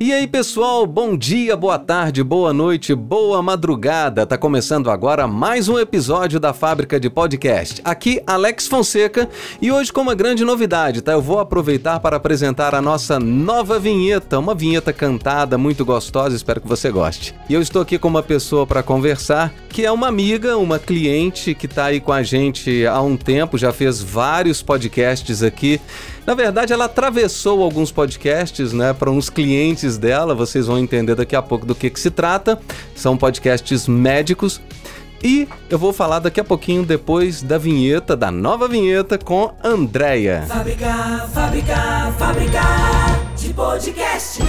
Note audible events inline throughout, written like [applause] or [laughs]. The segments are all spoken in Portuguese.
E aí, pessoal, bom dia, boa tarde, boa noite, boa madrugada. Tá começando agora mais um episódio da Fábrica de Podcast. Aqui, Alex Fonseca, e hoje com uma grande novidade, tá? Eu vou aproveitar para apresentar a nossa nova vinheta, uma vinheta cantada muito gostosa, espero que você goste. E eu estou aqui com uma pessoa para conversar, que é uma amiga, uma cliente que tá aí com a gente há um tempo, já fez vários podcasts aqui. Na verdade, ela atravessou alguns podcasts, né, para uns clientes dela. Vocês vão entender daqui a pouco do que, que se trata. São podcasts médicos. E eu vou falar daqui a pouquinho depois da vinheta, da nova vinheta com Andréia. Fábrica, fábrica, fábrica de podcast.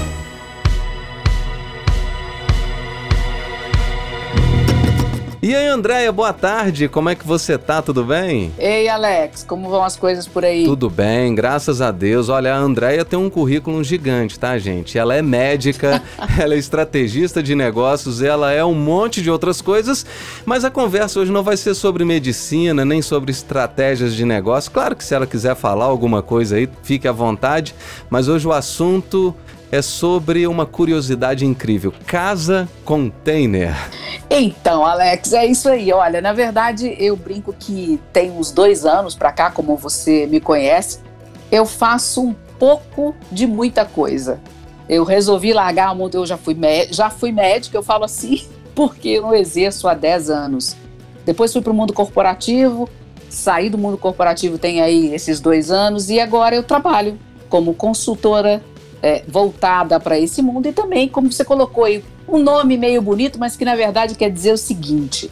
E aí, Andréia, boa tarde. Como é que você tá? Tudo bem? Ei, Alex, como vão as coisas por aí? Tudo bem, graças a Deus. Olha, a Andréia tem um currículo gigante, tá, gente? Ela é médica, [laughs] ela é estrategista de negócios, ela é um monte de outras coisas, mas a conversa hoje não vai ser sobre medicina, nem sobre estratégias de negócio. Claro que se ela quiser falar alguma coisa aí, fique à vontade, mas hoje o assunto é sobre uma curiosidade incrível: casa container. Então, Alex, é isso aí. Olha, na verdade, eu brinco que tem uns dois anos para cá, como você me conhece, eu faço um pouco de muita coisa. Eu resolvi largar o mundo, eu já fui, já fui médica, eu falo assim, [laughs] porque eu não exerço há 10 anos. Depois fui para o mundo corporativo, saí do mundo corporativo tem aí esses dois anos, e agora eu trabalho como consultora é, voltada para esse mundo e também, como você colocou aí, um nome meio bonito, mas que na verdade quer dizer o seguinte: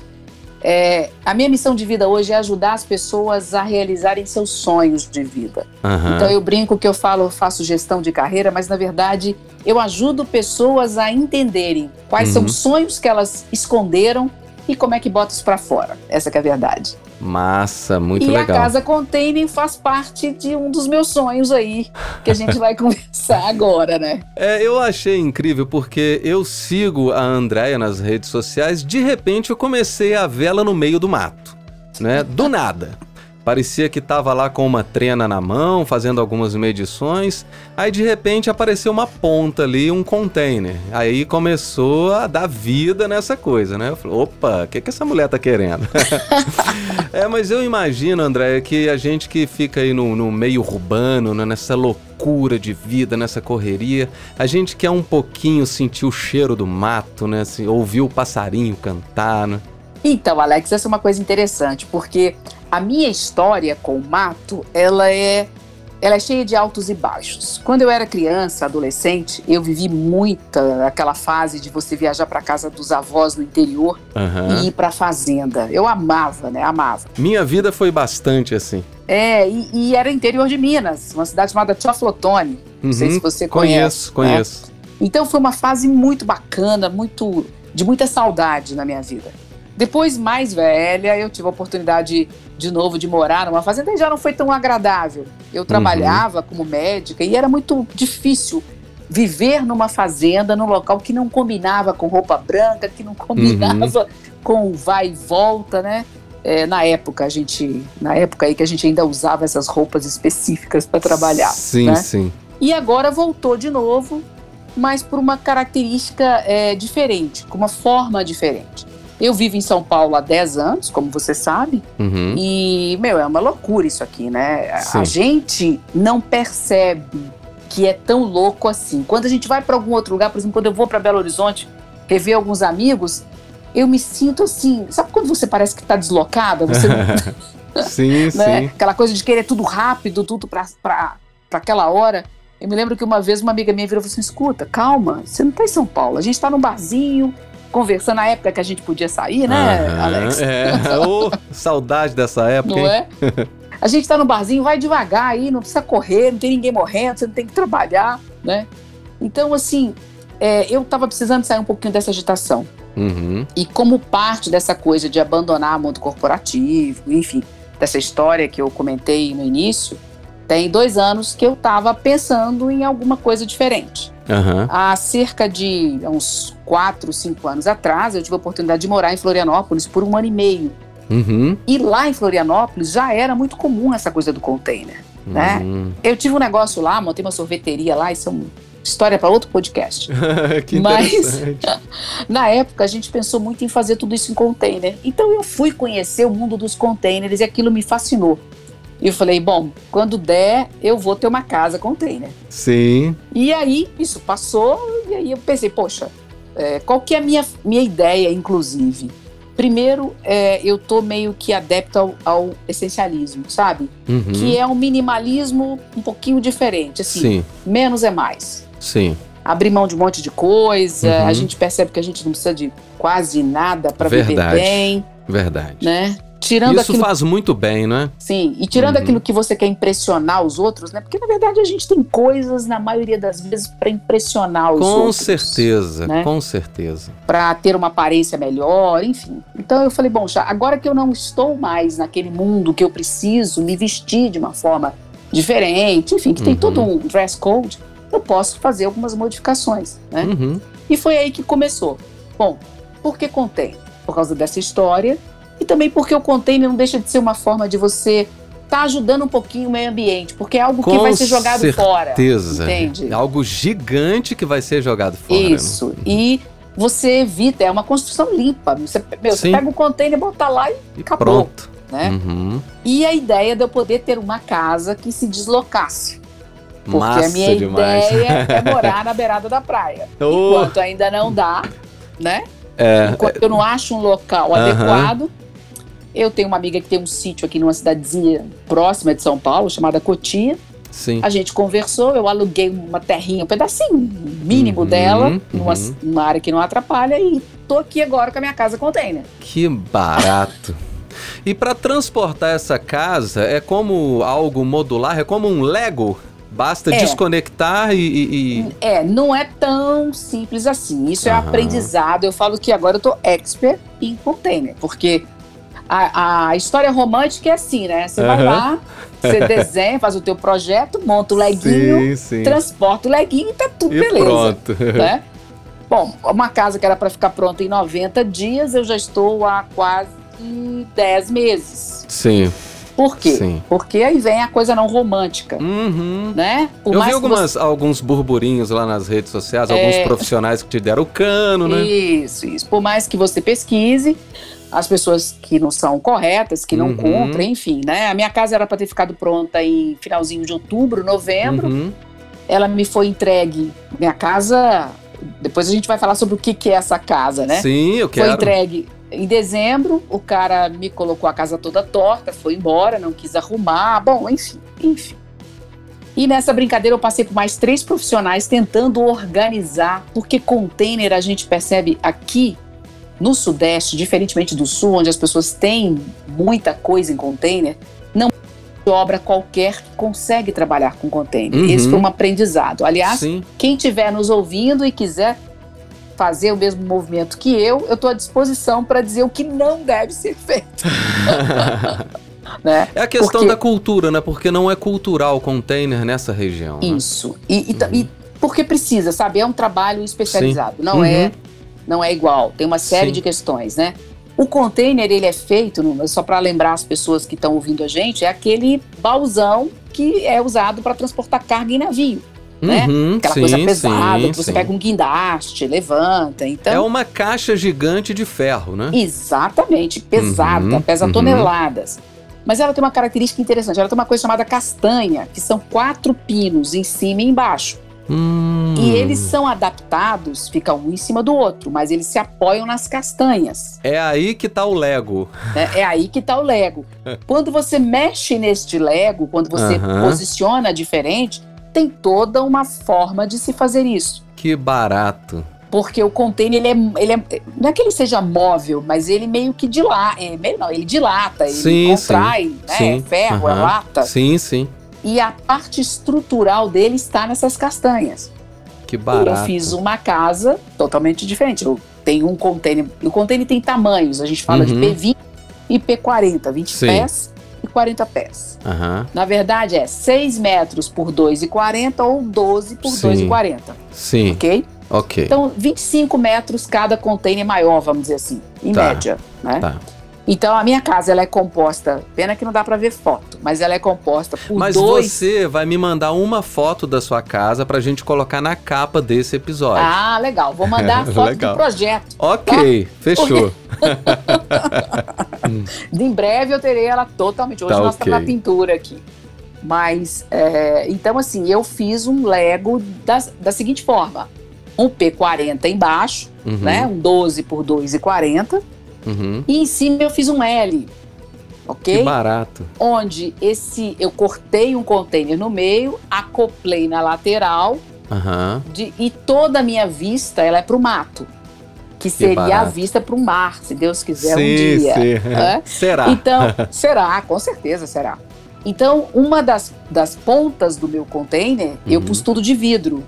é, a minha missão de vida hoje é ajudar as pessoas a realizarem seus sonhos de vida. Uhum. Então eu brinco que eu falo, eu faço gestão de carreira, mas na verdade eu ajudo pessoas a entenderem quais uhum. são os sonhos que elas esconderam e como é que bota isso para fora. Essa é a verdade. Massa, muito e legal. E a Casa Container faz parte de um dos meus sonhos aí, que a gente vai [laughs] conversar agora, né? É, eu achei incrível porque eu sigo a Andréia nas redes sociais, de repente eu comecei a vê-la no meio do mato, né? Do nada. Parecia que estava lá com uma trena na mão, fazendo algumas medições. Aí de repente apareceu uma ponta ali, um container. Aí começou a dar vida nessa coisa, né? Eu falei, opa, o que, que essa mulher tá querendo? [laughs] é, mas eu imagino, André, que a gente que fica aí no, no meio urbano, né, nessa loucura de vida, nessa correria, a gente quer um pouquinho sentir o cheiro do mato, né? Assim, ouvir o passarinho cantar, né? Então, Alex, essa é uma coisa interessante, porque a minha história com o mato, ela é ela é cheia de altos e baixos. Quando eu era criança, adolescente, eu vivi muita aquela fase de você viajar para casa dos avós no interior uhum. e ir para fazenda. Eu amava, né? Amava. Minha vida foi bastante assim. É, e, e era interior de Minas, uma cidade chamada Teoflotone. Uhum. Não sei se uhum. você conhece. Conheço, conheço. Né? Então foi uma fase muito bacana, muito de muita saudade na minha vida. Depois, mais velha, eu tive a oportunidade de novo de morar numa fazenda e já não foi tão agradável. Eu uhum. trabalhava uhum. como médica e era muito difícil viver numa fazenda, num local que não combinava com roupa branca, que não combinava uhum. [laughs] com vai e volta, né? É, na época a gente, na época aí que a gente ainda usava essas roupas específicas para trabalhar. Sim, né? sim. E agora voltou de novo, mas por uma característica é, diferente, com uma forma diferente. Eu vivo em São Paulo há 10 anos, como você sabe, uhum. e, meu, é uma loucura isso aqui, né? Sim. A gente não percebe que é tão louco assim. Quando a gente vai para algum outro lugar, por exemplo, quando eu vou para Belo Horizonte rever alguns amigos, eu me sinto assim. Sabe quando você parece que está deslocada? Você [laughs] sim, [laughs] né? sim. Aquela coisa de querer tudo rápido, tudo para aquela hora. Eu me lembro que uma vez uma amiga minha virou e falou assim: escuta, calma, você não está em São Paulo, a gente está num barzinho, conversando na época que a gente podia sair, né, uhum, Alex? É, [laughs] oh, saudade dessa época. Não hein? é? [laughs] A gente tá no barzinho, vai devagar aí, não precisa correr, não tem ninguém morrendo, você não tem que trabalhar, né? Então, assim, é, eu tava precisando sair um pouquinho dessa agitação. Uhum. E como parte dessa coisa de abandonar o mundo corporativo, enfim, dessa história que eu comentei no início, tem dois anos que eu estava pensando em alguma coisa diferente. Uhum. Há cerca de uns quatro, cinco anos atrás, eu tive a oportunidade de morar em Florianópolis por um ano e meio. Uhum. E lá em Florianópolis já era muito comum essa coisa do container. né? Uhum. Eu tive um negócio lá, montei uma sorveteria lá, isso é uma história para outro podcast. [laughs] que Mas-. [laughs] Na época, a gente pensou muito em fazer tudo isso em container. Então, eu fui conhecer o mundo dos containers e aquilo me fascinou. E eu falei, bom, quando der, eu vou ter uma casa container. Sim. E aí, isso passou, e aí eu pensei, poxa, é, qual que é a minha, minha ideia, inclusive? Primeiro, é, eu tô meio que adepto ao, ao essencialismo, sabe? Uhum. Que é um minimalismo um pouquinho diferente, assim, Sim, menos é mais. sim. Abrir mão de um monte de coisa, Uhum. a gente percebe que a gente não precisa de quase nada para viver bem, Verdade. né? Tirando Isso aquilo faz muito bem, né? Sim, e tirando Uhum. aquilo que você quer impressionar os outros, né? Porque na verdade a gente tem coisas, na maioria das vezes, para impressionar os Com outros. certeza, né? com certeza. Para ter uma aparência melhor, enfim. Então eu falei, bom, já, agora que eu não estou mais naquele mundo que eu preciso me vestir de uma forma diferente, enfim, que tem Uhum. todo um dress code, eu posso fazer algumas modificações, né? Uhum. E foi aí que começou. Bom, por que contém? Por causa dessa história e também porque o container não deixa de ser uma forma de você estar ajudando um pouquinho o meio ambiente, porque é algo que Com vai ser jogado fora. Certeza. Entende? É algo gigante que vai ser jogado fora. né? Isso. E você evita, é uma construção limpa. Você, meu, você pega o container, bota lá e E acabou. pronto. né? Uhum. E a ideia de eu poder ter uma casa que se deslocasse. Porque Massa a minha demais. ideia é [laughs] morar na beirada da praia. Oh, Enquanto ainda não dá, né? é, Enquanto eu não acho um local Aham. adequado. Eu tenho uma amiga que tem um sítio aqui numa cidadezinha próxima de São Paulo, chamada Cotia. sim. A gente conversou, eu aluguei uma terrinha, um pedacinho mínimo Uhum, dela, numa, uhum. numa área que não atrapalha, e tô aqui agora com a minha casa container. Que barato. E para transportar essa casa é como algo modular, é como um Lego. Basta É. desconectar e, e- e- É, não é tão simples assim. Isso é Aham. aprendizado. Eu falo que agora eu tô expert em container, porque a, a história romântica é assim, né? Você vai Aham. lá, você desenha, faz o teu projeto, monta o leguinho, Sim, sim. transporta o leguinho e tá tudo E beleza. pronto. né? [laughs] Bom, uma casa que era para ficar pronta em 90 dias, eu já estou há quase 10 meses. Sim, Por quê? sim. Porque aí vem a coisa não romântica, Uhum. né? Por Eu vi algumas, alguns burburinhos lá nas redes sociais, alguns É. profissionais que te deram o cano, né? Isso, isso. Por mais que você pesquise, as pessoas que não são corretas, que não Uhum. cumprem, enfim, né? A minha casa era para ter ficado pronta em finalzinho de outubro, novembro. Uhum. Ela me foi entregue. Minha casa. Depois a gente vai falar sobre o que, que é essa casa, né? Sim, eu Foi quero. entregue em dezembro, o cara me colocou a casa toda torta, foi embora, não quis arrumar, bom, enfim, enfim. E nessa brincadeira eu passei por mais três profissionais tentando organizar, porque container a gente percebe aqui no Sudeste, diferentemente do Sul, onde as pessoas têm muita coisa em container, não obra qualquer que consegue trabalhar com container. Uhum. Esse foi um aprendizado. Aliás, Sim. quem estiver nos ouvindo e quiser fazer o mesmo movimento que eu, eu estou à disposição para dizer o que não deve ser feito. [laughs] né? É a questão Porque- da cultura, né? Porque não é cultural o container nessa região. né? Isso. E, e ta- Uhum. e porque precisa, sabe? É um trabalho especializado. Não Uhum. é não é igual. Tem uma série Sim. de questões, né? O container, ele é feito, só para lembrar as pessoas que estão ouvindo a gente, é aquele baúzão que é usado para transportar carga em navio. Né? Uhum, Aquela sim, coisa pesada, sim, que você sim. pega um guindaste, levanta. Então, É uma caixa gigante de ferro, né? Exatamente, pesada, Uhum, pesa uhum. toneladas. Mas ela tem uma característica interessante, ela tem uma coisa chamada castanha, que são quatro pinos em cima e embaixo. Hum. E eles são adaptados, fica um em cima do outro, mas eles se apoiam nas castanhas. É aí que tá o Lego. né? É aí que tá o Lego. [laughs] Quando você mexe neste Lego, quando você posiciona diferente, tem toda uma forma de se fazer isso. Que barato. Porque o container, ele é, ele é. Não é que ele seja móvel, mas ele meio que dilata. É, meio não, ele dilata, ele Sim, contrai, né? sim. É ferro, é lata. Sim, sim. E a parte estrutural dele está nessas castanhas. Que barato. eu fiz uma casa totalmente diferente. Eu tenho um container. O container tem tamanhos. A gente fala Uhum. de P20 e P40, 20 Sim. pés e 40 pés. Aham. Na verdade, é 6 metros por 2,40 ou 12 por Sim. 2,40. Sim, Ok? ok. Então, 25 metros cada container maior, vamos dizer assim, em Tá. média. Né? Tá. Então a minha casa ela é composta, pena que não dá pra ver foto, mas ela é composta por Mas dois. você vai me mandar uma foto da sua casa pra gente colocar na capa desse episódio. Ah, legal. Vou mandar a [laughs] foto Legal. do projeto. ok, fechou. [laughs] Em breve eu terei ela totalmente. Hoje Tá nós ok. estamos na pintura aqui. Mas, é, então assim, eu fiz um Lego da, da seguinte forma. Um P40 embaixo, Uhum, né? Um 12 por 2,40. Uhum. E em cima eu fiz um L. Que Ok? barato. Onde esse eu cortei um container no meio, acoplei na lateral Aham. de- e toda a minha vista ela é pro mato. Que seria a barato. vista pro mar, se Deus quiser um sim, dia. sim. né? [laughs] Será? Então, [laughs] será, com certeza será. Então, uma das, das pontas do meu container, eu Uhum. pus tudo de vidro.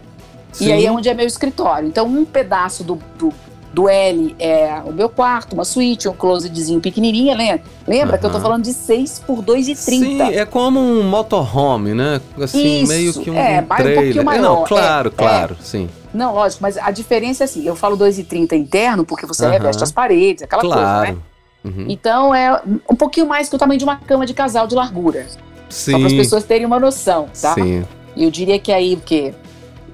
Sim. E aí é onde é meu escritório. Então, um pedaço do, do, do L é o meu quarto, uma suíte, um closetzinho pequenininha, lembra? Lembra que eu tô falando de 6 por 2,30. Sim, é como um motorhome, né? Assim, Isso, meio que um, é, um mais um trailer. pouquinho É, maior, Não, é, claro, é. claro, sim. Não, lógico, mas a diferença é assim, eu falo 2,30 interno porque você Aham. reveste as paredes, aquela coisa, né? Claro. Uhum. Então é um pouquinho mais que o tamanho de uma cama de casal de largura. Só para as Sim, pessoas terem uma noção, tá? sim. Eu diria que aí o quê?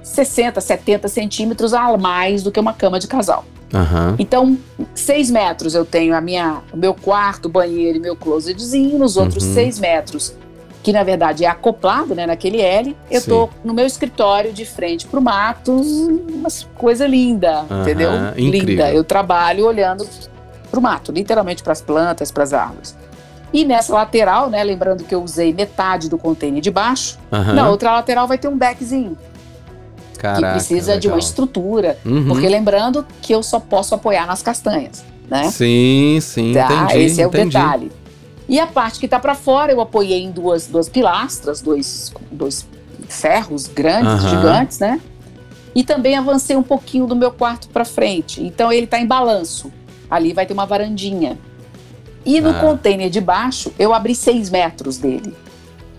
60, 70 centímetros a mais do que uma cama de casal. Aham. Então, 6 metros eu tenho a minha, o meu quarto, banheiro e meu closetzinho. Nos outros Uhum. 6 metros, que na verdade é acoplado né, naquele L, eu Sim. tô no meu escritório de frente pro mato, uma coisa linda, Aham, entendeu? incrível. Linda. Eu trabalho olhando pro mato, literalmente para as plantas, para as árvores. E nessa lateral, né, lembrando que eu usei metade do container de baixo, na outra lateral vai ter um deckzinho, Caraca, que precisa de uma legal. estrutura. Uhum. Porque lembrando que eu só posso apoiar nas castanhas, né? Sim, sim, Tá, entendi. esse é o entendi. detalhe. E a parte que tá para fora, eu apoiei em duas, duas pilastras, dois, dois ferros grandes, Aham. gigantes, né? E também avancei um pouquinho do meu quarto para frente. Então ele tá em balanço. Ali vai ter uma varandinha. E no Ah. container de baixo, eu abri seis metros dele.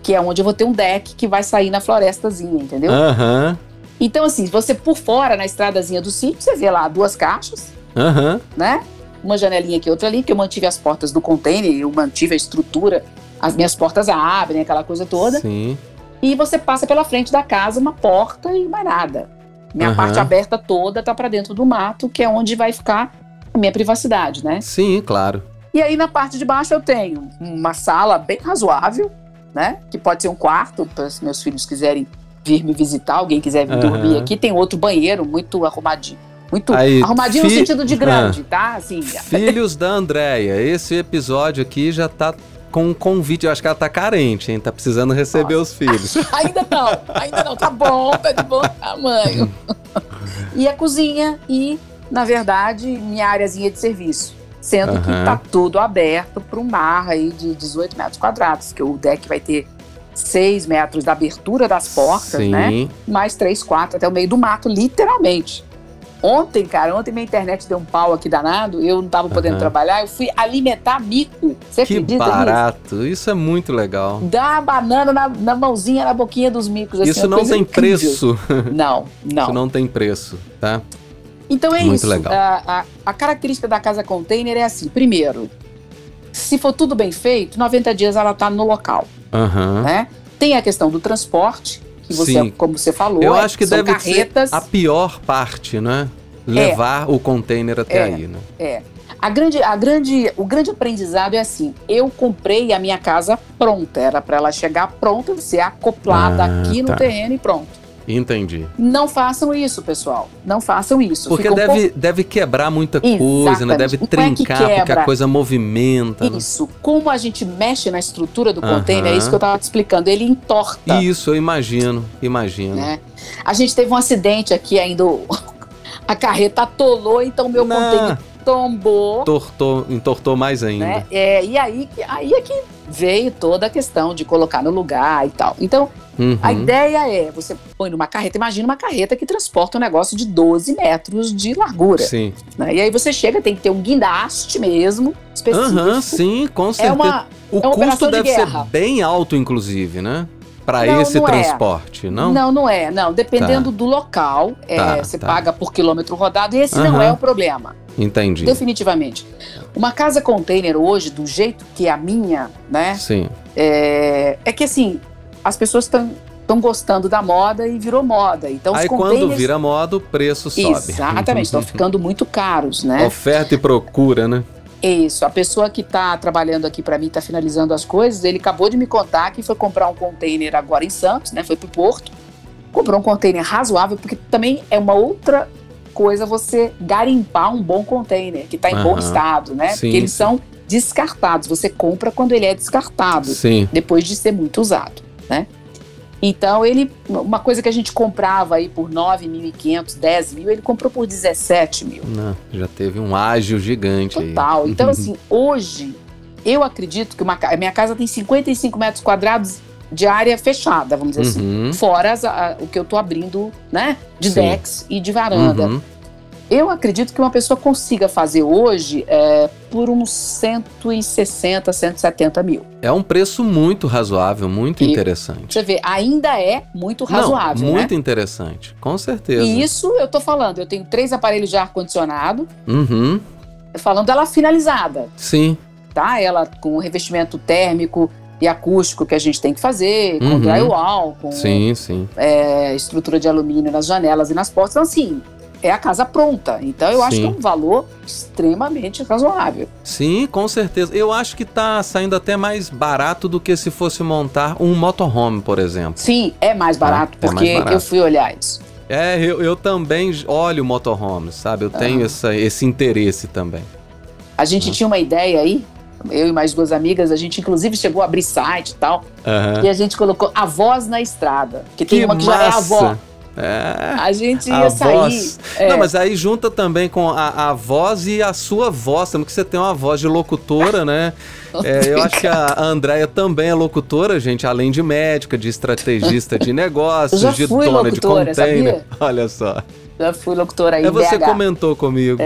Que é onde eu vou ter um deck que vai sair na florestazinha, entendeu? Aham, Então, assim, você por fora, na estradazinha do sítio, você vê lá duas caixas, aham. né? Uma janelinha aqui, outra ali, que eu mantive as portas do container, eu mantive a estrutura, as minhas portas abrem, aquela coisa toda. Sim. E você passa pela frente da casa uma porta e mais nada. Minha Aham. parte aberta toda tá para dentro do mato, que é onde vai ficar a minha privacidade, né? Sim, claro. E aí na parte de baixo eu tenho uma sala bem razoável, né? Que pode ser um quarto, para se meus filhos quiserem vir me visitar, alguém quiser vir Aham. dormir aqui. Tem outro banheiro muito arrumadinho. Muito Aí, arrumadinho no fi- sentido de grande, tá? Assim, Filhos da Andréia, esse episódio aqui já tá com um convite. Eu acho que ela tá carente, hein? Tá precisando receber os filhos. [laughs] ainda não, ainda não, tá bom, tá de bom tamanho. e a cozinha e, na verdade, minha áreazinha de serviço. Sendo que Aham. tá tudo aberto para um mar aí de 18 metros quadrados, que o deck vai ter 6 metros da abertura das portas, Sim. né? Mais 3, 4 até o meio do mato, literalmente. Ontem, cara, ontem minha internet deu um pau aqui danado, eu não tava podendo Aham. trabalhar, eu fui alimentar mico. Você Que acredita nisso? barato. Isso é muito legal. Dá a banana na, na mãozinha, na boquinha dos micos. assim, Isso uma não tem incrível. preço. [laughs] Não, não. Isso não tem preço, tá? Então é Muito isso. legal. A, a- a característica da casa container é assim: primeiro, se for tudo bem feito, 90 dias ela está no local. Aham. Né? Tem a questão do transporte, que você, Sim. como você falou, Eu é- acho que são deve carretas. ser a pior parte, né? Levar o container até É. aí, né? É. A grande, a grande, o grande aprendizado é assim: eu comprei a minha casa pronta, era para ela chegar pronta, ser acoplada Ah, aqui no tá. terreno e pronto. Entendi. Não façam isso, pessoal. Não façam isso. Porque deve, deve quebrar muita coisa, né? Exatamente. Deve Não é que trincar, porque a coisa movimenta. né? Isso. Como a gente mexe na estrutura do Aham. container, é isso que eu tava te explicando. Ele entorta. Isso, eu imagino, imagino. Né? A gente teve um acidente aqui ainda. [laughs] A carreta atolou, então meu Não. container tombou. Entortou, entortou mais ainda. Né? É, e aí, aí é que veio toda a questão de colocar no lugar e tal. Então, Uhum. a ideia é: você põe numa carreta, imagina uma carreta que transporta um negócio de 12 metros de largura. Sim. né? E aí você chega, tem que ter um guindaste mesmo, específico. Aham, sim, com É certeza. uma, o é uma custo operação de deve ser bem alto, inclusive, né? Para Não, esse não é. transporte, não? Não, não é. Não, dependendo do local, é, Tá, você tá. paga por quilômetro rodado e esse não Aham. é o problema. Entendi. Definitivamente. Uma casa container hoje, do jeito que é a minha, né? Sim. É, é que assim, as pessoas estão estão gostando da moda e virou moda. Então Aí os quando containers vira moda, o preço sobe. Exatamente, estão [laughs] ficando muito caros, né? Oferta e procura, né? Isso, a pessoa que está trabalhando aqui para mim, está finalizando as coisas, ele acabou de me contar que foi comprar um container agora em Santos, né? Foi pro Porto, comprou um container razoável, porque também é uma outra coisa você garimpar um bom container, que está em bom Aham. estado, né? Sim, porque eles sim. são descartados, você compra quando ele é descartado, Sim. depois de ser muito usado, né? Então ele, uma coisa que a gente comprava aí por 9.500, 10 mil, ele comprou por 17 mil. Não, já teve um ágil gigante aí. Total. Então, [laughs] assim, hoje, eu acredito que uma, a minha casa tem 55 metros quadrados de área fechada, vamos dizer assim. Uhum. Fora as- a- o que eu tô abrindo, né? De Sim. decks e de varanda. Uhum. Eu acredito que uma pessoa consiga fazer hoje é, por uns 160, 170 mil. É um preço muito razoável, muito E- interessante. Você vê, ainda é muito razoável, Não, né? muito interessante, com certeza. E isso eu tô falando, eu tenho três aparelhos de ar-condicionado, Uhum. falando dela finalizada. Sim. tá? Ela com o revestimento térmico e acústico que a gente tem que fazer, com Uhum. drywall, com Sim, sim. é, estrutura de alumínio nas janelas e nas portas. Então, assim, é a casa pronta. Então, eu acho Sim. que é um valor extremamente razoável. Sim, com certeza. Eu acho que tá saindo até mais barato do que se fosse montar um motorhome, por exemplo. Sim, é mais barato, é mais porque barato. eu fui olhar isso. É, eu, eu também olho motorhome, sabe? Eu tenho Ah. essa, esse interesse também. A gente tinha uma ideia aí, eu e mais duas amigas, a gente inclusive chegou a abrir site e tal, Aham. e a gente colocou a voz na estrada, que tem Que uma que já é a avó. massa! É. A gente A ia sair. voz. é, Não, mas aí junta também com a, a voz e a sua voz, também que você tem uma voz de locutora, né? [laughs] É, eu acho que a a Andrea também é locutora, gente, além de médica, de estrategista de [laughs] negócios, de dona de container. sabia? Olha só. Já fui locutora aí É você BH. comentou comigo.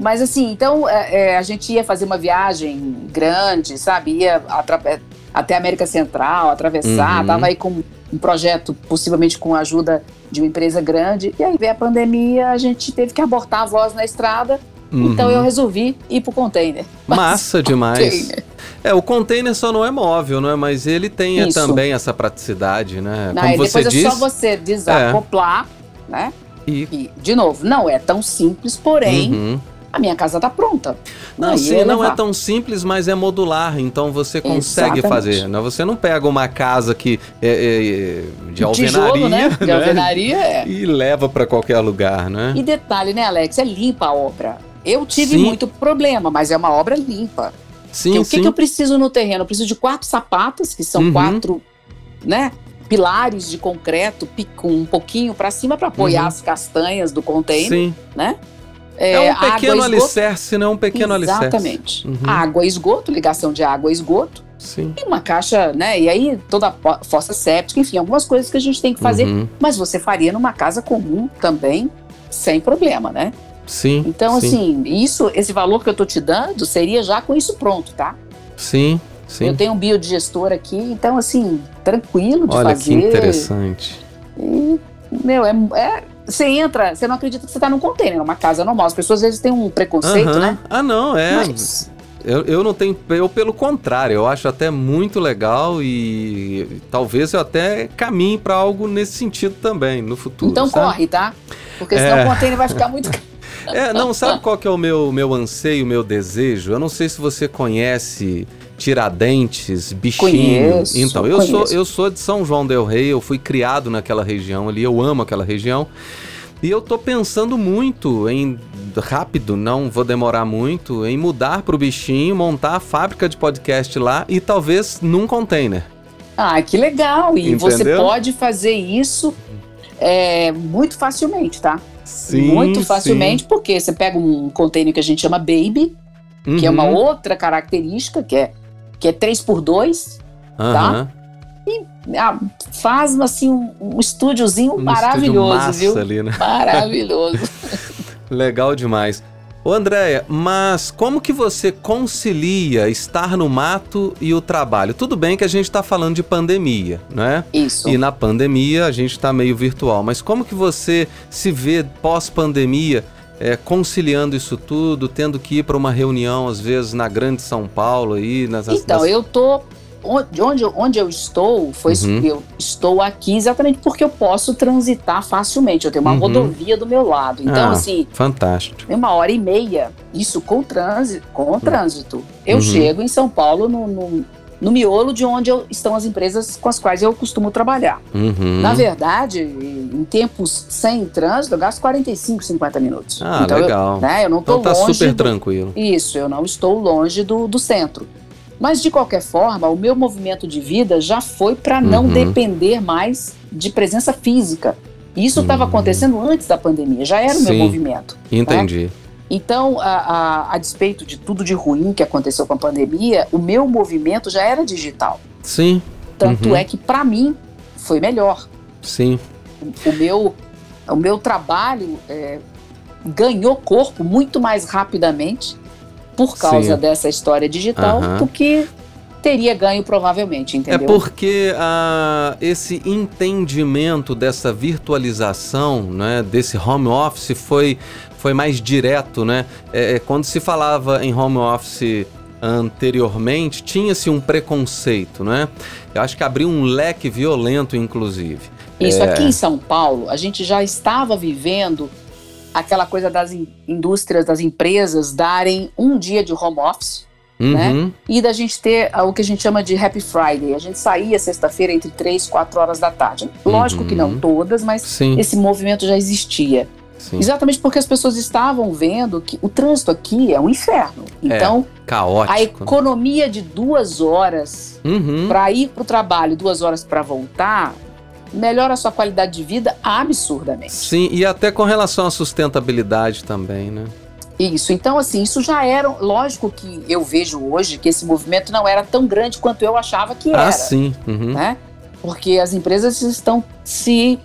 Mas assim, então é, é, a gente ia fazer uma viagem grande, sabe? Ia é, até a América Central, atravessar, Uhum. tava aí com um projeto, possivelmente com a ajuda de uma empresa grande. E aí veio a pandemia, a gente teve que abortar a voz na estrada. Então Uhum. eu resolvi ir pro container. [laughs] Massa demais. Container. É, o container só não é móvel, né? Mas ele tem é, Isso. também essa praticidade, né? Não, Como você depois diz. é só você desacoplar, né? E... E, de novo, não é tão simples, porém, Uhum. A minha casa tá pronta. Não, sim, não é tão simples, mas é modular, então você consegue Exatamente. fazer. Né? Você não pega uma casa que é, é, é, de Tijolo, alvenaria né? De né? alvenaria é. e leva pra qualquer lugar, né? E detalhe, né, Alex? É limpa a obra. Eu tive Sim. muito problema, mas é uma obra limpa. Sim, o que, sim. que eu preciso no terreno? Eu preciso de quatro sapatas, que são Uhum. quatro, né? Pilares de concreto um pouquinho para cima para apoiar Uhum. as castanhas do container, Sim. né? É, um água, pequeno esgoto. alicerce, né? Um pequeno alicerce. Exatamente. Uhum. Água, esgoto, ligação de água, esgoto Sim. e uma caixa, né? E aí toda a fossa séptica, enfim, algumas coisas que a gente tem que fazer. Uhum. Mas você faria numa casa comum também, sem problema, né? Sim. Então, sim. assim, isso, esse valor que eu tô te dando seria já com isso pronto, tá? Sim, sim. Eu tenho um biodigestor aqui, então, assim, tranquilo de Olha fazer. que interessante. E, meu, é, é- Você entra, você não acredita que você tá num container, é uma casa normal. As pessoas às vezes têm um preconceito, Aham. né? Ah, não, é. Mas, Eu, eu não tenho. Eu, pelo contrário, eu acho até muito legal e talvez eu até caminhe pra algo nesse sentido também no futuro. então sabe? corre, tá? Porque senão É. o container vai ficar muito. [laughs] É, não, sabe qual que é o meu, meu anseio, meu desejo? Eu não sei se você conhece Tiradentes, Bichinho. Conheço, então, eu sou, conheço. eu sou de São João del Rei, eu fui criado naquela região ali, eu amo aquela região. E eu tô pensando muito em rápido, não vou demorar muito, em mudar pro Bichinho, montar a fábrica de podcast lá e talvez num container. Ah, que legal! E você Entendeu? pode fazer isso é, muito facilmente, tá? Sim, muito facilmente, porque você pega um container que a gente chama Baby, que é uma Uhum. outra característica, que é, que é 3x2. Aham. Ah, faz assim um, um estúdiozinho Um maravilhoso, estúdio viu? ali, né? [laughs] Maravilhoso. [laughs] Legal demais. Ô Andréia, mas como que você concilia estar no mato e o trabalho? Tudo bem que a gente está falando de pandemia, né? Isso. E na pandemia a gente está meio virtual, mas como que você se vê pós-pandemia é, conciliando isso tudo, tendo que ir para uma reunião, às vezes, na Grande São Paulo aí, nas, Então, nas... eu tô. Onde, onde, eu- onde eu estou, foi Uhum. eu estou aqui exatamente porque eu posso transitar facilmente. Eu tenho uma Uhum. rodovia do meu lado. Então, Ah. assim, Fantástico. uma hora e meia, isso com trânsito, com o trânsito. Eu Uhum. chego em São Paulo no, no, no miolo de onde eu- estão as empresas com as quais eu costumo trabalhar. Uhum. Na verdade, em tempos sem trânsito, eu gasto 45, 50 minutos. Ah, então, legal. Eu, né, eu não estou Então tá longe super do- tranquilo. Isso, eu não estou longe do, do centro. Mas, de qualquer forma, o meu movimento de vida já foi para não Uhum. depender mais de presença física. Isso estava Uhum. acontecendo antes da pandemia, já era o meu Sim. movimento. Entendi. Então, a, a- a despeito de tudo de ruim que aconteceu com a pandemia, o meu movimento já era digital. Sim, Tanto Uhum. é que, para mim, foi melhor. sim. O meu, o meu trabalho é, ganhou corpo muito mais rapidamente por causa Sim. dessa história digital Aham. do que teria ganho provavelmente, É entendeu? porque ah, esse entendimento dessa virtualização, né, desse home office foi, foi mais direto, né? É, é, quando se falava em home office anteriormente, tinha-se um preconceito, né? Eu acho que abriu um leque violento, inclusive. Isso É. aqui em São Paulo, a gente já estava vivendo aquela coisa das in- indústrias, das empresas darem um dia de home office Né? Uhum, e da gente ter ah, o que a gente chama de Happy Friday. A gente saía sexta-feira entre 3 e 4 horas da tarde. Lógico Uhum. que não todas, mas Sim, esse movimento já existia. Sim. Exatamente porque as pessoas estavam vendo que o trânsito aqui é um inferno. Então, a Caótico. economia de duas horas Uhum. para ir para o trabalho, duas horas para voltar, melhora a sua qualidade de vida absurdamente. Sim, e até com relação à sustentabilidade também, né? Isso. Então, assim, isso já era. Lógico que eu vejo hoje que esse movimento não era tão grande quanto eu achava que era. Ah, sim. Uhum. Né? Porque as empresas estão se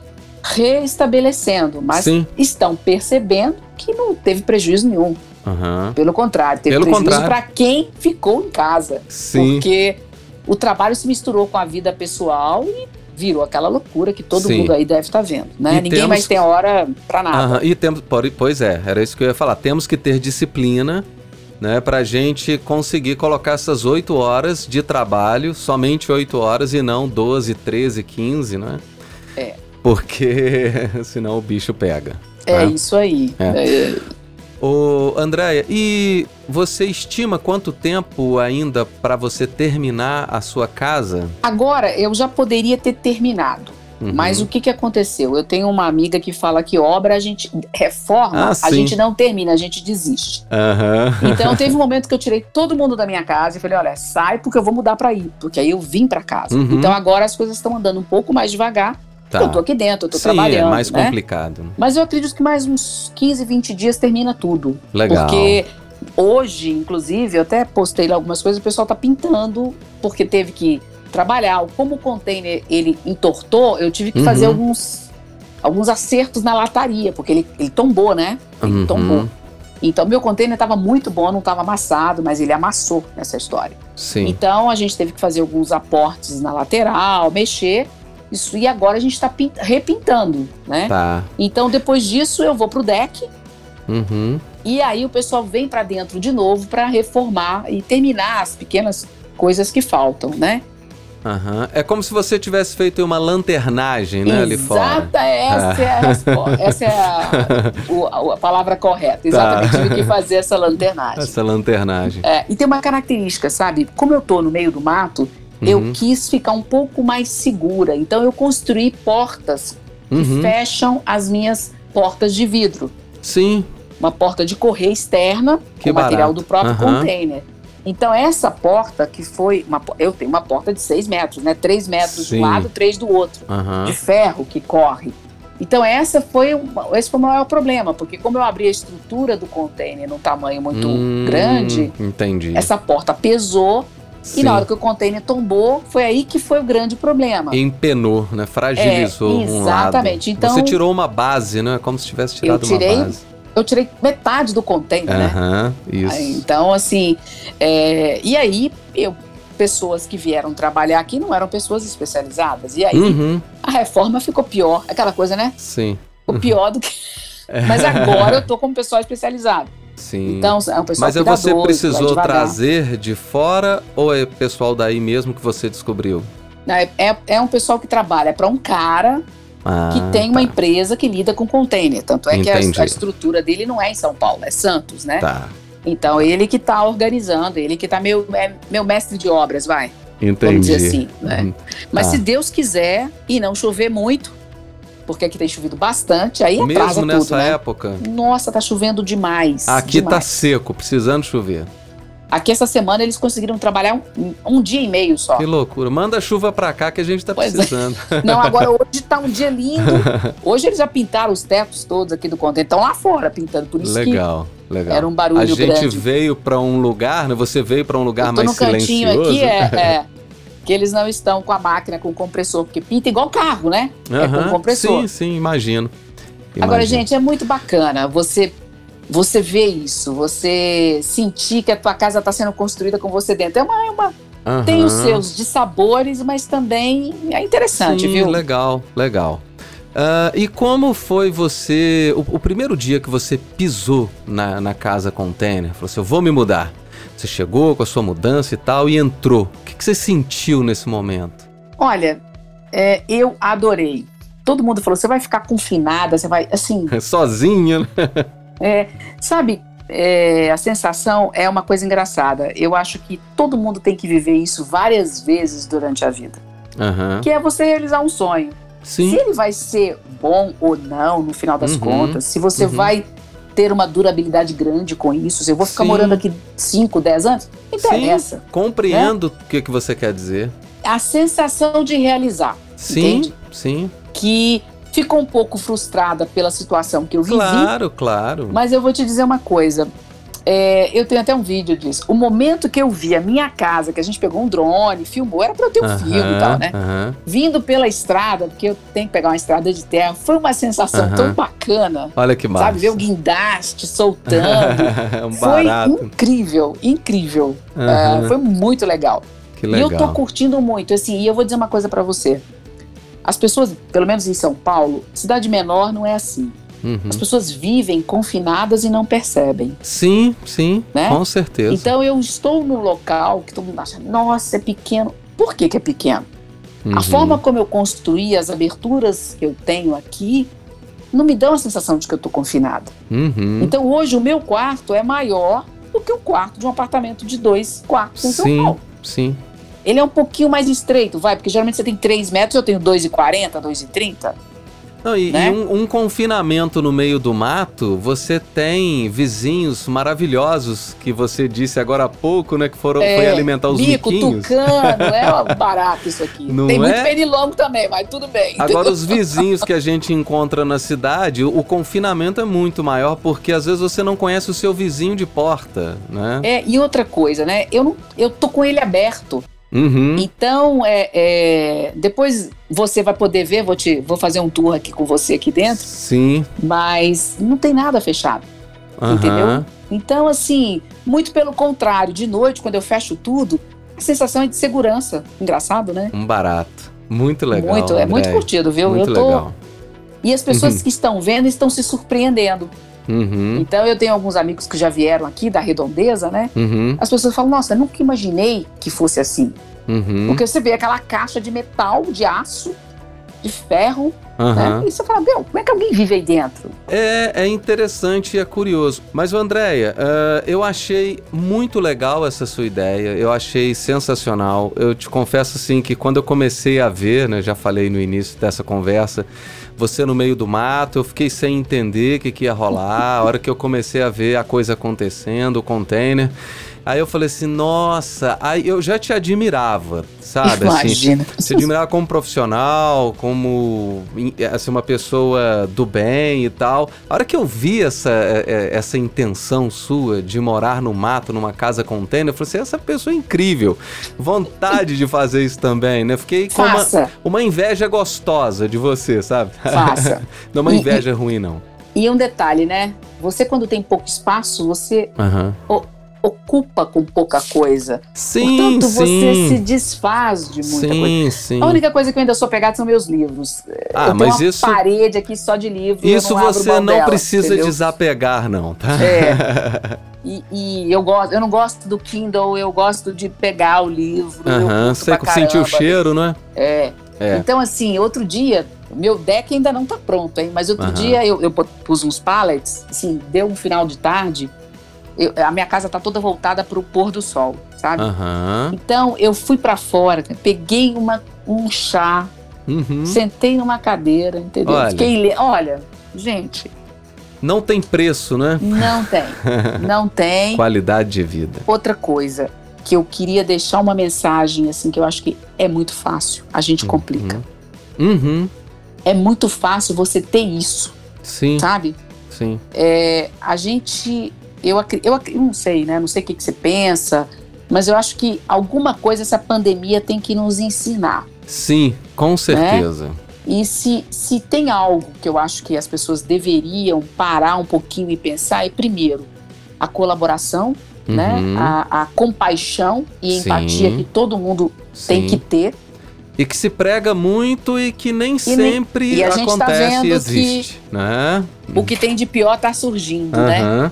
reestabelecendo, mas Sim. estão percebendo que não teve prejuízo nenhum. Aham. Pelo contrário, teve Pelo prejuízo para quem ficou em casa. Sim. Porque o trabalho se misturou com a vida pessoal e virou aquela loucura que todo Sim. mundo aí deve estar vendo, né? E Ninguém temos- mais tem hora para nada. Aham, E temos, pois é, era isso que eu ia falar. Temos que ter disciplina, né, pra gente conseguir colocar essas 8 horas de trabalho, somente 8 horas e não 12, 13, 15, né? É. Porque [laughs] senão o bicho pega. É né? isso aí. É. É, Ô, Andréia, e você estima quanto tempo ainda pra você terminar a sua casa? Agora, eu já poderia ter terminado. Uhum. Mas o que, que aconteceu? Eu tenho uma amiga que fala que obra a gente reforma, Ah, a gente não termina, a gente desiste. Aham. [laughs] Então teve um momento que eu tirei todo mundo da minha casa e falei, olha, sai porque eu vou mudar pra ir, porque aí eu vim pra casa. Uhum. Então agora as coisas estão andando um pouco mais devagar. Tá. Eu tô aqui dentro, eu tô Sim, trabalhando, é mais né? complicado. Mas eu acredito que mais uns 15, 20 dias termina tudo. Legal. Porque hoje, inclusive, eu até postei lá algumas coisas, o pessoal tá pintando, porque teve que trabalhar. Como o container ele entortou, eu tive que Uhum. fazer alguns, alguns acertos na lataria, porque ele, ele tombou, né? Ele Uhum. tombou. Então, meu container estava muito bom, não estava amassado, mas ele amassou nessa história. Sim. Então, a gente teve que fazer alguns aportes na lateral, mexer. Isso, e agora a gente está repintando, né? Tá. Então, depois disso, eu vou pro deck, Uhum. e aí o pessoal vem para dentro de novo para reformar e terminar as pequenas coisas que faltam, né? Aham. É como se você tivesse feito uma lanternagem, né, ali fora. Exata, essa é a resposta. Essa é [laughs] a, o- a palavra correta. Exatamente, Tá. tive que fazer essa lanternagem. Essa lanternagem. É, e tem uma característica, sabe? Como eu tô no meio do mato, eu Uhum. quis ficar um pouco mais segura. Então eu construí portas que Uhum. fecham as minhas portas de vidro. Sim. Uma porta de correr externa, Que com material barato. do próprio Aham. container. Então essa porta que foi, uma, eu tenho uma porta de 6 metros, né? 3 metros Sim. de um lado, 3 do outro, Aham. de ferro que corre. Então essa foi esse foi o maior problema, porque como eu abri a estrutura do container num tamanho muito Hum, grande, Entendi. essa porta pesou Sim. e na hora que o container tombou, foi aí que foi o grande problema. Empenou, né? Fragilizou É, um lado. exatamente. Então- Você tirou uma base, né? Como se tivesse tirado tirei uma base. Eu tirei metade do container, né? Aham, isso. Então, assim, é, e aí eu pessoas que vieram trabalhar aqui não eram pessoas especializadas. E aí Uhum, a reforma ficou pior. Aquela coisa, né? sim. Ficou pior do que, [laughs] Mas agora [laughs] eu tô como pessoal especializado. Sim. Então, é um pessoal Mas é você cuidadoso, vai precisou trazer de fora ou é pessoal daí mesmo que você descobriu? Não, É, é, é um pessoal que trabalha para um cara Ah, que tem uma tá. empresa que lida com container. Tanto é que a, Entendi. a estrutura dele não é em São Paulo, é Santos, né? Tá, Então ele que tá organizando, ele que tá meu, é meu mestre de obras, vai. entendi. Vamos dizer assim, né? Uhum. Mas Ah. se Deus quiser e não chover muito, porque aqui tem chovido bastante, aí atrasa Mesmo nessa tudo, né? época, Nossa, tá chovendo demais. aqui tá demais. seco, precisando chover. Aqui essa semana eles conseguiram trabalhar um, um dia e meio só. Que loucura. Manda chuva pra cá que a gente tá Pois é. precisando. [laughs] Não, agora [laughs] hoje tá um dia lindo. Hoje eles já pintaram os tetos todos aqui do container. Estão lá fora pintando, por isso legal, que legal. era um barulho a gente grande. veio pra um lugar, né? Você veio pra um lugar Eu tô mais no cantinho silencioso. aqui, é, é, [laughs] que eles não estão com a máquina, com o compressor, porque pinta igual carro, né? é com compressor. Sim, sim, imagino. Agora, Imagino. gente, é muito bacana você você ver isso, você sentir que a tua casa está sendo construída com você dentro. É uma, é uma- tem os seus dissabores, mas também é interessante, Sim, viu? legal, legal. Ah, e como foi você, o, o primeiro dia que você pisou na, na casa container? Falou assim, eu vou me mudar. Você chegou com a sua mudança e tal e entrou. O que, que você sentiu nesse momento? Olha, é, eu adorei. Todo mundo falou, você vai ficar confinada, você vai, assim, [laughs] Sozinha, né? É, sabe, é, a sensação é uma coisa engraçada. Eu acho que todo mundo tem que viver isso várias vezes durante a vida. Aham. Que é você realizar um sonho. Se Sim, ele vai ser bom ou não, no final das Uhum, contas, se você uhum. vai ter uma durabilidade grande com isso, se eu vou ficar Sim. morando aqui 5, 10 anos, não Sim. interessa. compreendo o que, que você quer dizer. A sensação de realizar, Sim, Entende? sim. que ficou um pouco frustrada pela situação que eu vivi, Claro, claro. Mas eu vou te dizer uma coisa. É, eu tenho até um vídeo disso. O momento que eu vi a minha casa, que a gente pegou um drone, filmou, era pra eu ter um filme e tal, né? aham. Vindo pela estrada, porque eu tenho que pegar uma estrada de terra, foi uma sensação Aham. tão bacana. Olha que massa. Sabe, ver o guindaste soltando. [laughs] um foi incrível, incrível. É, foi muito legal. Que E legal. eu tô curtindo muito, assim, e eu vou dizer uma coisa pra você. As pessoas, pelo menos em São Paulo, cidade menor não é assim. Uhum. As pessoas vivem confinadas e não percebem. Sim, sim, Né? com certeza. Então eu estou num local que todo mundo acha, nossa, é pequeno. Por que, que é pequeno? Uhum. A forma como eu construí as aberturas que eu tenho aqui não me dão a sensação de que eu estou confinada. Uhum. Então hoje o meu quarto é maior do que o quarto de um apartamento de dois quartos em São sim, Paulo. sim. Ele é um pouquinho mais estreito, vai, porque geralmente você tem 3 metros, eu tenho 2,40, 2,30. Não, e, Né? e um, um confinamento no meio do mato, você tem vizinhos maravilhosos que você disse agora há pouco, né? Que foram É, foi alimentar os Bico, miquinhos. tucano, é [laughs] barato isso aqui. Não tem é? muito pernilongo também, mas tudo bem. Agora, [laughs] os vizinhos que a gente encontra na cidade, o, o confinamento é muito maior porque às vezes você não conhece o seu vizinho de porta, né? É, e outra coisa, né? Eu, não, eu tô com ele aberto. Uhum. Então, é, é, depois você vai poder ver, vou, te, vou fazer um tour aqui com você aqui dentro, Sim. mas não tem nada fechado. aham. Entendeu? Então, assim, muito pelo contrário, de noite, quando eu fecho tudo, a sensação é de segurança. Engraçado, né? Um barato. Muito legal. muito, é muito curtido, viu? Muito eu tô. legal. E as pessoas Uhum. que estão vendo estão se surpreendendo. Uhum. Então, eu tenho alguns amigos que já vieram aqui da redondeza, né? Uhum. As pessoas falam, nossa, eu nunca imaginei que fosse assim. Uhum. Porque você vê aquela caixa de metal, de aço, de ferro, Aham. né? E você fala, meu, como é que alguém vive aí dentro? É, é interessante e é curioso. Mas, Andréia, eh, eu achei muito legal essa sua ideia. Eu achei sensacional. Eu te confesso, assim, que quando eu comecei a ver, né, já falei no início dessa conversa, você no meio do mato, eu fiquei sem entender o que, que ia rolar. A hora que eu comecei a ver a coisa acontecendo, o container. Aí eu falei assim, nossa, aí eu já te admirava, sabe? Assim, Imagina. te admirava como profissional, como assim, uma pessoa do bem e tal. A hora que eu vi essa, é, é, essa intenção sua de morar no mato, numa casa container, eu falei assim, essa pessoa é incrível. Vontade de fazer isso também, né? Fiquei com uma, uma inveja gostosa de você, sabe? faça. [laughs] Não é uma inveja ruim, não. E um detalhe, né? Você, quando tem pouco espaço, você Aham. Ocupa com pouca coisa. Sim, Portanto, sim. você se desfaz de muita coisa. sim, sim. A única coisa que eu ainda sou pegada são meus livros. Ah, eu mas uma isso, parede aqui só de livro. eu isso não você não dela, precisa entendeu? desapegar, não, tá? É. [laughs] E, e eu gosto, eu não gosto do Kindle, eu gosto de pegar o livro. Aham, pra sentiu o cheiro, não é? É. Então, assim, outro dia, meu deck ainda não tá pronto, hein? Mas outro Aham. dia eu, eu pus uns pallets, assim, deu um final de tarde. Eu- a minha casa tá toda voltada pro pôr do sol, sabe? Aham. Então eu fui pra fora, peguei uma, um chá, Uhum. sentei numa cadeira, entendeu? Olha. Fiquei le... Olha, gente, Não tem preço, né? não tem. [laughs] Não tem. Qualidade de vida. Outra coisa que eu queria deixar uma mensagem, assim, que eu acho que é muito fácil. A gente complica. Uhum. É muito fácil você ter isso, Sim, sabe? sim. É, a gente. Eu, eu, eu não sei, né? Não sei o que, que você pensa, mas eu acho que alguma coisa essa pandemia tem que nos ensinar. Sim, com certeza. E se, se tem algo que eu acho que as pessoas deveriam parar um pouquinho e pensar, é primeiro a colaboração, né? Uhum. A, a compaixão e Sim. empatia que todo mundo tem Sim. que ter. E que se prega muito e que nem nem- sempre e a gente tá acontece e vendo existe, né? O que tem de pior tá surgindo, né?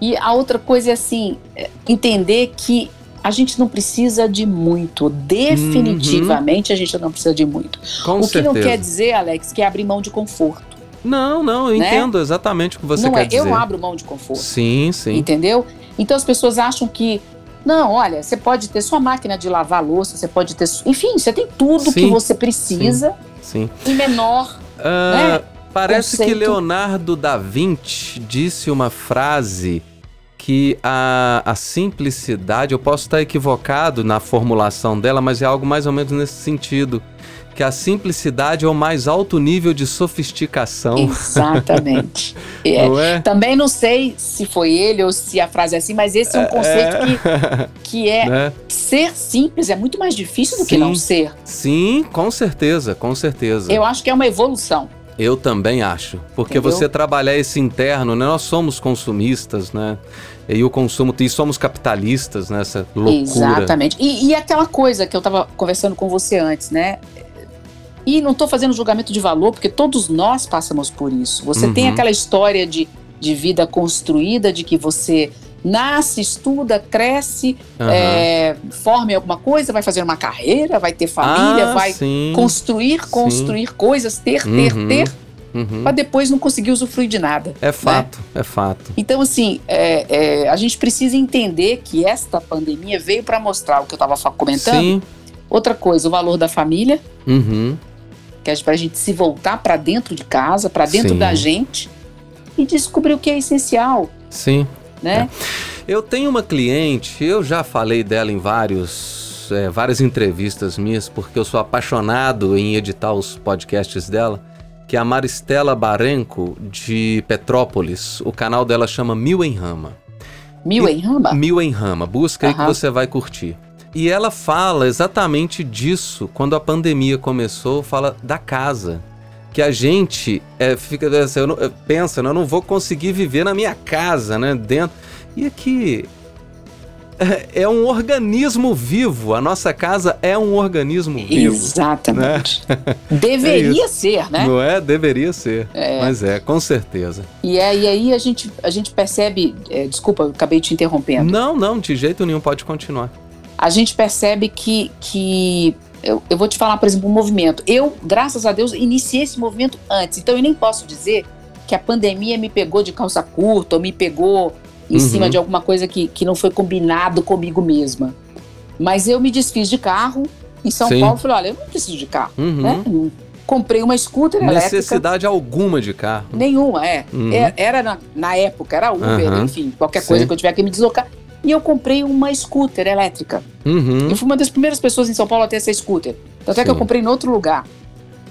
E a outra coisa é assim, é entender que a gente não precisa de muito. Definitivamente a gente não precisa de muito. Com o que certeza. não quer dizer, Alex, que é abrir mão de conforto. Não, não, eu né? entendo exatamente o que você não quer é, dizer. eu não abro mão de conforto. Sim, sim. Entendeu? Então as pessoas acham que. Não, olha, você pode ter sua máquina de lavar louça, você pode ter. Enfim, você tem tudo que Sim, você precisa sim. em menor. Ah, parece que Conceito. Leonardo da Vinci disse uma frase que a, a simplicidade, eu posso estar equivocado na formulação dela, mas é algo mais ou menos nesse sentido. Que a simplicidade é o mais alto nível de sofisticação, Exatamente. [laughs] É. não é? Também não sei se foi ele ou se a frase é assim, mas esse é um conceito que, que é [laughs] Né? ser simples é muito mais difícil do que Sim. não ser. Sim, com certeza, com certeza. Eu acho que é uma evolução. Eu também acho. Porque Entendeu? você trabalhar esse interno, né? Nós somos consumistas, né? E o consumo, e somos capitalistas nessa loucura. Exatamente. E, e aquela coisa que eu estava conversando com você antes, né? E não estou fazendo julgamento de valor, porque todos nós passamos por isso. Você tem Uhum. aquela história de, de vida construída, de que você nasce, estuda, cresce, Aham. é, forma alguma coisa, vai fazer uma carreira, vai ter família, Ah, vai sim. construir, construir coisas, ter, ter, Uhum. ter, Uhum. para depois não conseguir usufruir de nada. É fato, é fato. Então, assim, é, é, a gente precisa entender que esta pandemia veio para mostrar o que eu estava comentando. Sim. Outra coisa, o valor da família, Uhum. que é para a gente se voltar para dentro de casa, para dentro Sim. da gente e descobrir o que é essencial, Sim. Né? Eu tenho uma cliente, eu já falei dela em vários, é, várias entrevistas minhas, porque eu sou apaixonado em editar os podcasts dela, que é a Maristela Barenco, de Petrópolis. O canal dela chama Mil em Rama. Mil em rama? Mil em Rama. Busca aí que você vai curtir. E ela fala exatamente disso quando a pandemia começou, fala da casa. Que a gente é, fica assim, eu não- eu- pensa, né, eu não vou conseguir viver na minha casa, né? Dentro. E aqui é, é um organismo vivo. A nossa casa é um organismo vivo. Exatamente. [laughs] É Deveria ser, né? Não é? Deveria ser. É. Mas é, com certeza. E, é, e aí a gente, a gente percebe. é, desculpa, eu acabei te interrompendo. Não, não, de jeito nenhum pode continuar. a gente percebe que, que eu, eu vou te falar, por exemplo, um movimento. Eu, graças a Deus, iniciei esse movimento antes, então eu nem posso dizer que a pandemia me pegou de calça curta ou me pegou em Uhum. cima de alguma coisa que, que não foi combinado comigo mesma. Mas eu me desfiz de carro em São Sim. Paulo, falei, olha, eu não preciso de carro, Uhum. né? Comprei uma scooter elétrica. Necessidade alguma de carro. Nenhuma, é. Uhum. É, Era na, na época, era Uber, enfim, qualquer Sim. coisa que eu tiver que me deslocar. E eu comprei uma scooter elétrica. Uhum. Eu fui uma das primeiras pessoas em São Paulo a ter essa scooter. Tanto é que eu comprei em outro lugar.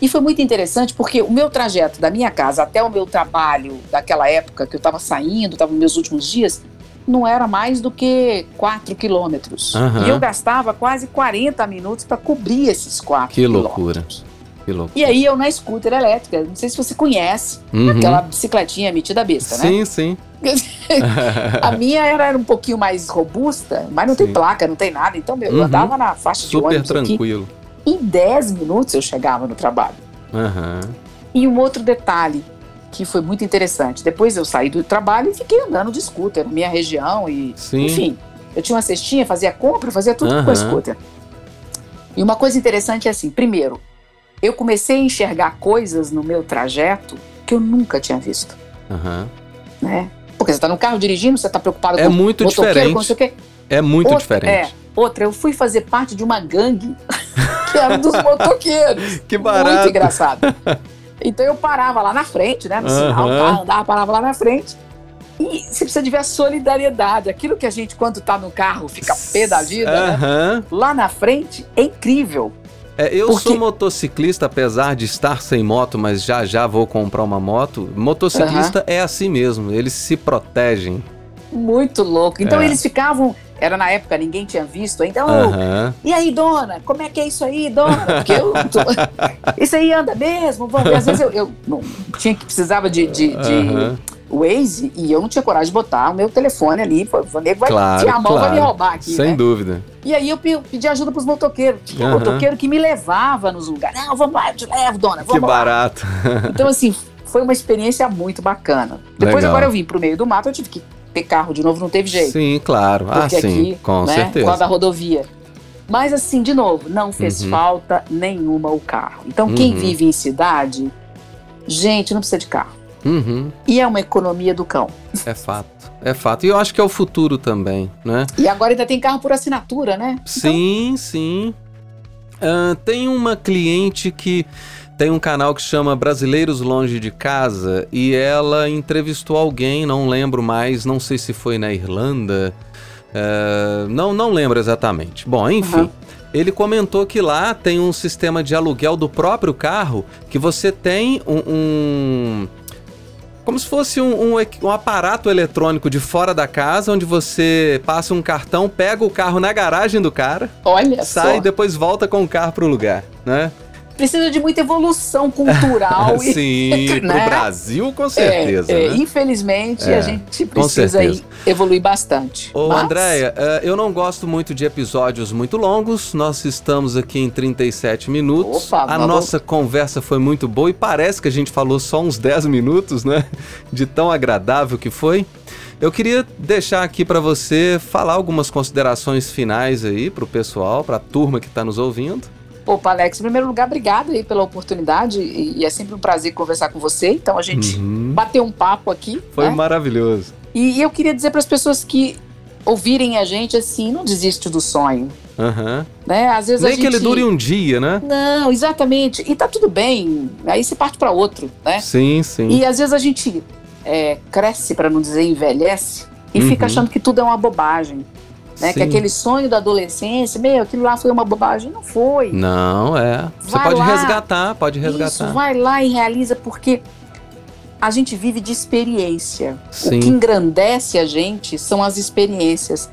E foi muito interessante porque o meu trajeto da minha casa até o meu trabalho daquela época que eu estava saindo, estava nos meus últimos dias, não era mais do que 4 quilômetros. Aham. E eu gastava quase 40 minutos para cobrir esses 4 Que quilômetros. loucura. Que loucura. E aí eu na scooter elétrica, não sei se você conhece, Uhum. aquela bicicletinha metida besta, né? Sim, sim. [laughs] a minha era, era um pouquinho mais robusta, mas não tem Sim. placa, não tem nada. Então, meu, eu Uhum. andava na faixa de Super ônibus aqui. tranquilo. Em 10 minutos eu chegava no trabalho. Aham. E um outro detalhe que foi muito interessante. Depois eu saí do trabalho e fiquei andando de scooter na minha região e, Sim. enfim, eu tinha uma cestinha, fazia compra, fazia tudo com Aham. a scooter. E uma coisa interessante é assim, primeiro, eu comecei a enxergar coisas no meu trajeto que eu nunca tinha visto, Aham. né? Porque você tá no carro dirigindo, você tá preocupado É com muito motoqueiro, com não sei o quê. É muito Outra- diferente. É. Outra, eu fui fazer parte de uma gangue [laughs] que era dos motoqueiros. [laughs] Que Muito barato. engraçado. Então eu parava lá na frente, né? No sinal, tá, andava, parava lá na frente. E você precisa de ver a solidariedade. Aquilo que a gente, quando tá no carro, fica pé da vida, né? Aham. Lá na frente é incrível. É, eu Porque- sou motociclista, apesar de estar sem moto, mas já já vou comprar uma moto. Motociclista é assim mesmo, eles se protegem. Muito louco. Então É. eles ficavam. Era na época, ninguém tinha visto. "Ô, Aham. E aí, dona, como é que é isso aí, dona? Porque eu. tô- [laughs] Isso aí anda mesmo? Vamos ver. Às vezes eu, eu não tinha que precisava de, de, de Waze e eu não tinha coragem de botar o meu telefone ali. O nego vai Claro, tirar a mão, vai me claro. roubar aqui. Sem né? dúvida. E aí eu pe- pedi ajuda pros motoqueiros. Tinha Aham. motoqueiro que me levava nos lugares. Não, vamos lá, eu te levo, dona, Que vamos lá. barato. [laughs] Então, assim, foi uma experiência muito bacana. Depois, Legal. agora eu vim pro meio do mato, eu tive que ter carro de novo, não teve jeito. Sim, claro. Ah, sim, aqui, com né, certeza. Causa da rodovia. Mas assim, de novo, não fez Uhum. falta nenhuma o carro. Então, quem Uhum. vive em cidade, gente, não precisa de carro. Uhum, E é uma economia do cão. é fato. É fato. E eu acho que é o futuro também, né? E agora ainda tem carro por assinatura, né? Sim, sim. Ah, tem uma cliente que tem um canal que chama Brasileiros Longe de Casa e ela entrevistou alguém, não lembro mais, não sei se foi na Irlanda, ah, não, não lembro exatamente. Bom, enfim. Uhum. Ele comentou que lá tem um sistema de aluguel do próprio carro que você tem um. um- como se fosse um, um um aparato eletrônico de fora da casa, onde você passa um cartão, pega o carro na garagem do cara, Olha sai e só. depois volta com o carro pro lugar, né? Precisa de muita evolução cultural. [laughs] e, Sim, [laughs] pro né? Brasil com certeza, é, é, né? infelizmente, É, a gente precisa evoluir bastante. Ô, Mas- Andréia, eh, eu não gosto muito de episódios muito longos. Nós estamos aqui em 37 minutos. Opa, a nossa conversa foi muito boa e parece que a gente falou só uns 10 minutos, né? De tão agradável que foi. Eu queria deixar aqui para você falar algumas considerações finais aí pro pessoal, pra turma que tá nos ouvindo. Opa, Alex, em primeiro lugar, obrigada aí pela oportunidade e, é sempre um prazer conversar com você. Então a gente Uhum. bateu um papo aqui. Foi né? maravilhoso. E eu queria dizer para as pessoas que ouvirem a gente assim, não desiste do sonho, Aham. né? Às vezes Nem que gente ele dure um dia, né? Não, exatamente. E tá tudo bem. Aí você parte para outro, né? Sim, sim. E às vezes a gente é, cresce, para não dizer envelhece, e Uhum. fica achando que tudo é uma bobagem. Né? Que Sim. aquele sonho da adolescência, meu, aquilo lá foi uma bobagem. Não foi. Não, é. Você Vai pode lá. resgatar, pode resgatar. Isso, vai lá e realiza, porque a gente vive de experiência. Sim. O que engrandece a gente são as experiências,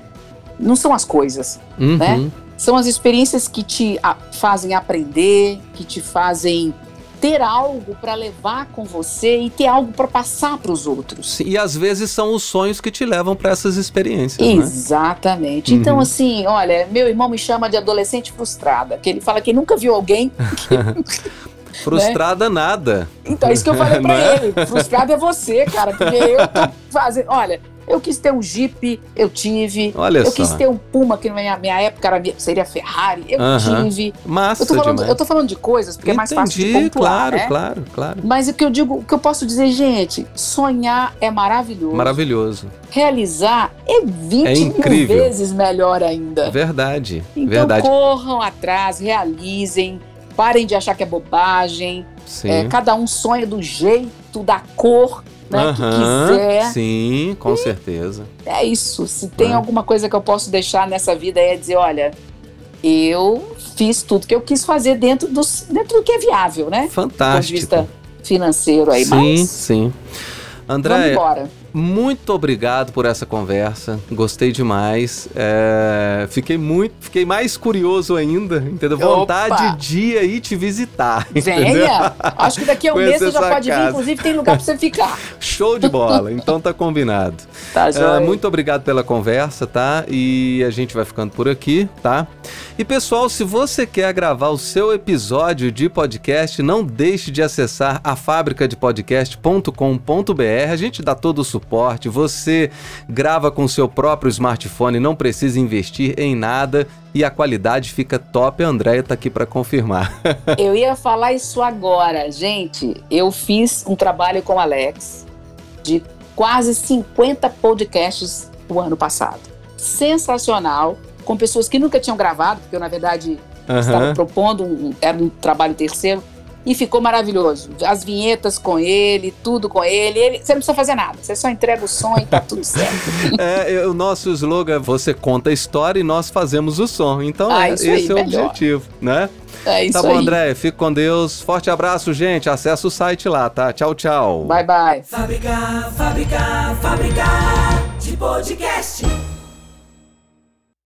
não são as coisas. Uhum. né? São as experiências que te fazem aprender, que te fazem ter algo para levar com você e ter algo para passar para os outros. E às vezes são os sonhos que te levam para essas experiências, né? Exatamente. Então, Uhum. assim, olha, meu irmão me chama de adolescente frustrada, que ele fala que nunca viu alguém. [laughs] Frustrada nada. Então, é isso que eu falei [laughs] pra Não é? ele. Frustrado é você, cara, porque eu tô fazendo. Olha, eu quis ter um Jeep, eu tive. Olha eu só. quis ter um Puma, que na minha, minha época era, seria Ferrari, eu tive. Massa Eu tô, falando, demais. eu tô falando de coisas porque é mais fácil de Entendi, pontuar, claro, né? claro, claro. Mas o que eu digo, o que eu posso dizer, gente, sonhar é maravilhoso. Maravilhoso. Realizar é 20 É mil vezes melhor ainda. Verdade. Então verdade. corram atrás, realizem, parem de achar que é bobagem. Sim. É, cada um sonha do jeito, da cor né, que Aham, quiser. Sim, com certeza. É isso. Se tem É. alguma coisa que eu posso deixar nessa vida é dizer, olha, eu fiz tudo que eu quis fazer dentro, dos, dentro do que é viável, né? Do ponto de Fantástico. vista financeiro aí. sim, Mas sim. vamos André, embora. Muito obrigado por essa conversa. Gostei demais. É, fiquei muito, fiquei mais curioso ainda, entendeu? Vontade Opa! de ir aí te visitar. Venha! Acho que daqui a um mês você já pode vir, inclusive tem lugar pra você ficar. [laughs] Show de bola. Então tá combinado. Tá, É, joia? muito obrigado pela conversa, tá? E a gente vai ficando por aqui, tá? E pessoal, se você quer gravar o seu episódio de podcast, não deixe de acessar a fabricadepodcast.com.br. A gente dá todo o suporte. Você grava com seu próprio smartphone, não precisa investir em nada e a qualidade fica top. A Andréia tá aqui para confirmar. [laughs] Eu ia falar isso agora. Gente, eu fiz um trabalho com o Alex de quase 50 podcasts o ano passado. Sensacional, com pessoas que nunca tinham gravado, porque eu, na verdade, estava Aham. propondo, um, era um trabalho terceiro, e ficou maravilhoso. As vinhetas com ele, tudo com ele. ele você não precisa fazer nada, você só entrega o som e tá tudo certo. [laughs] É, o nosso slogan é você conta a história e nós fazemos o som. Então, Ah, é- isso aí, esse é o melhor. objetivo, né? É isso tá bom, aí. André. Fique com Deus. Forte abraço, gente. Acesse o site lá, tá? Tchau, tchau. Bye, bye. Fábrica, fábrica, fábrica de podcast.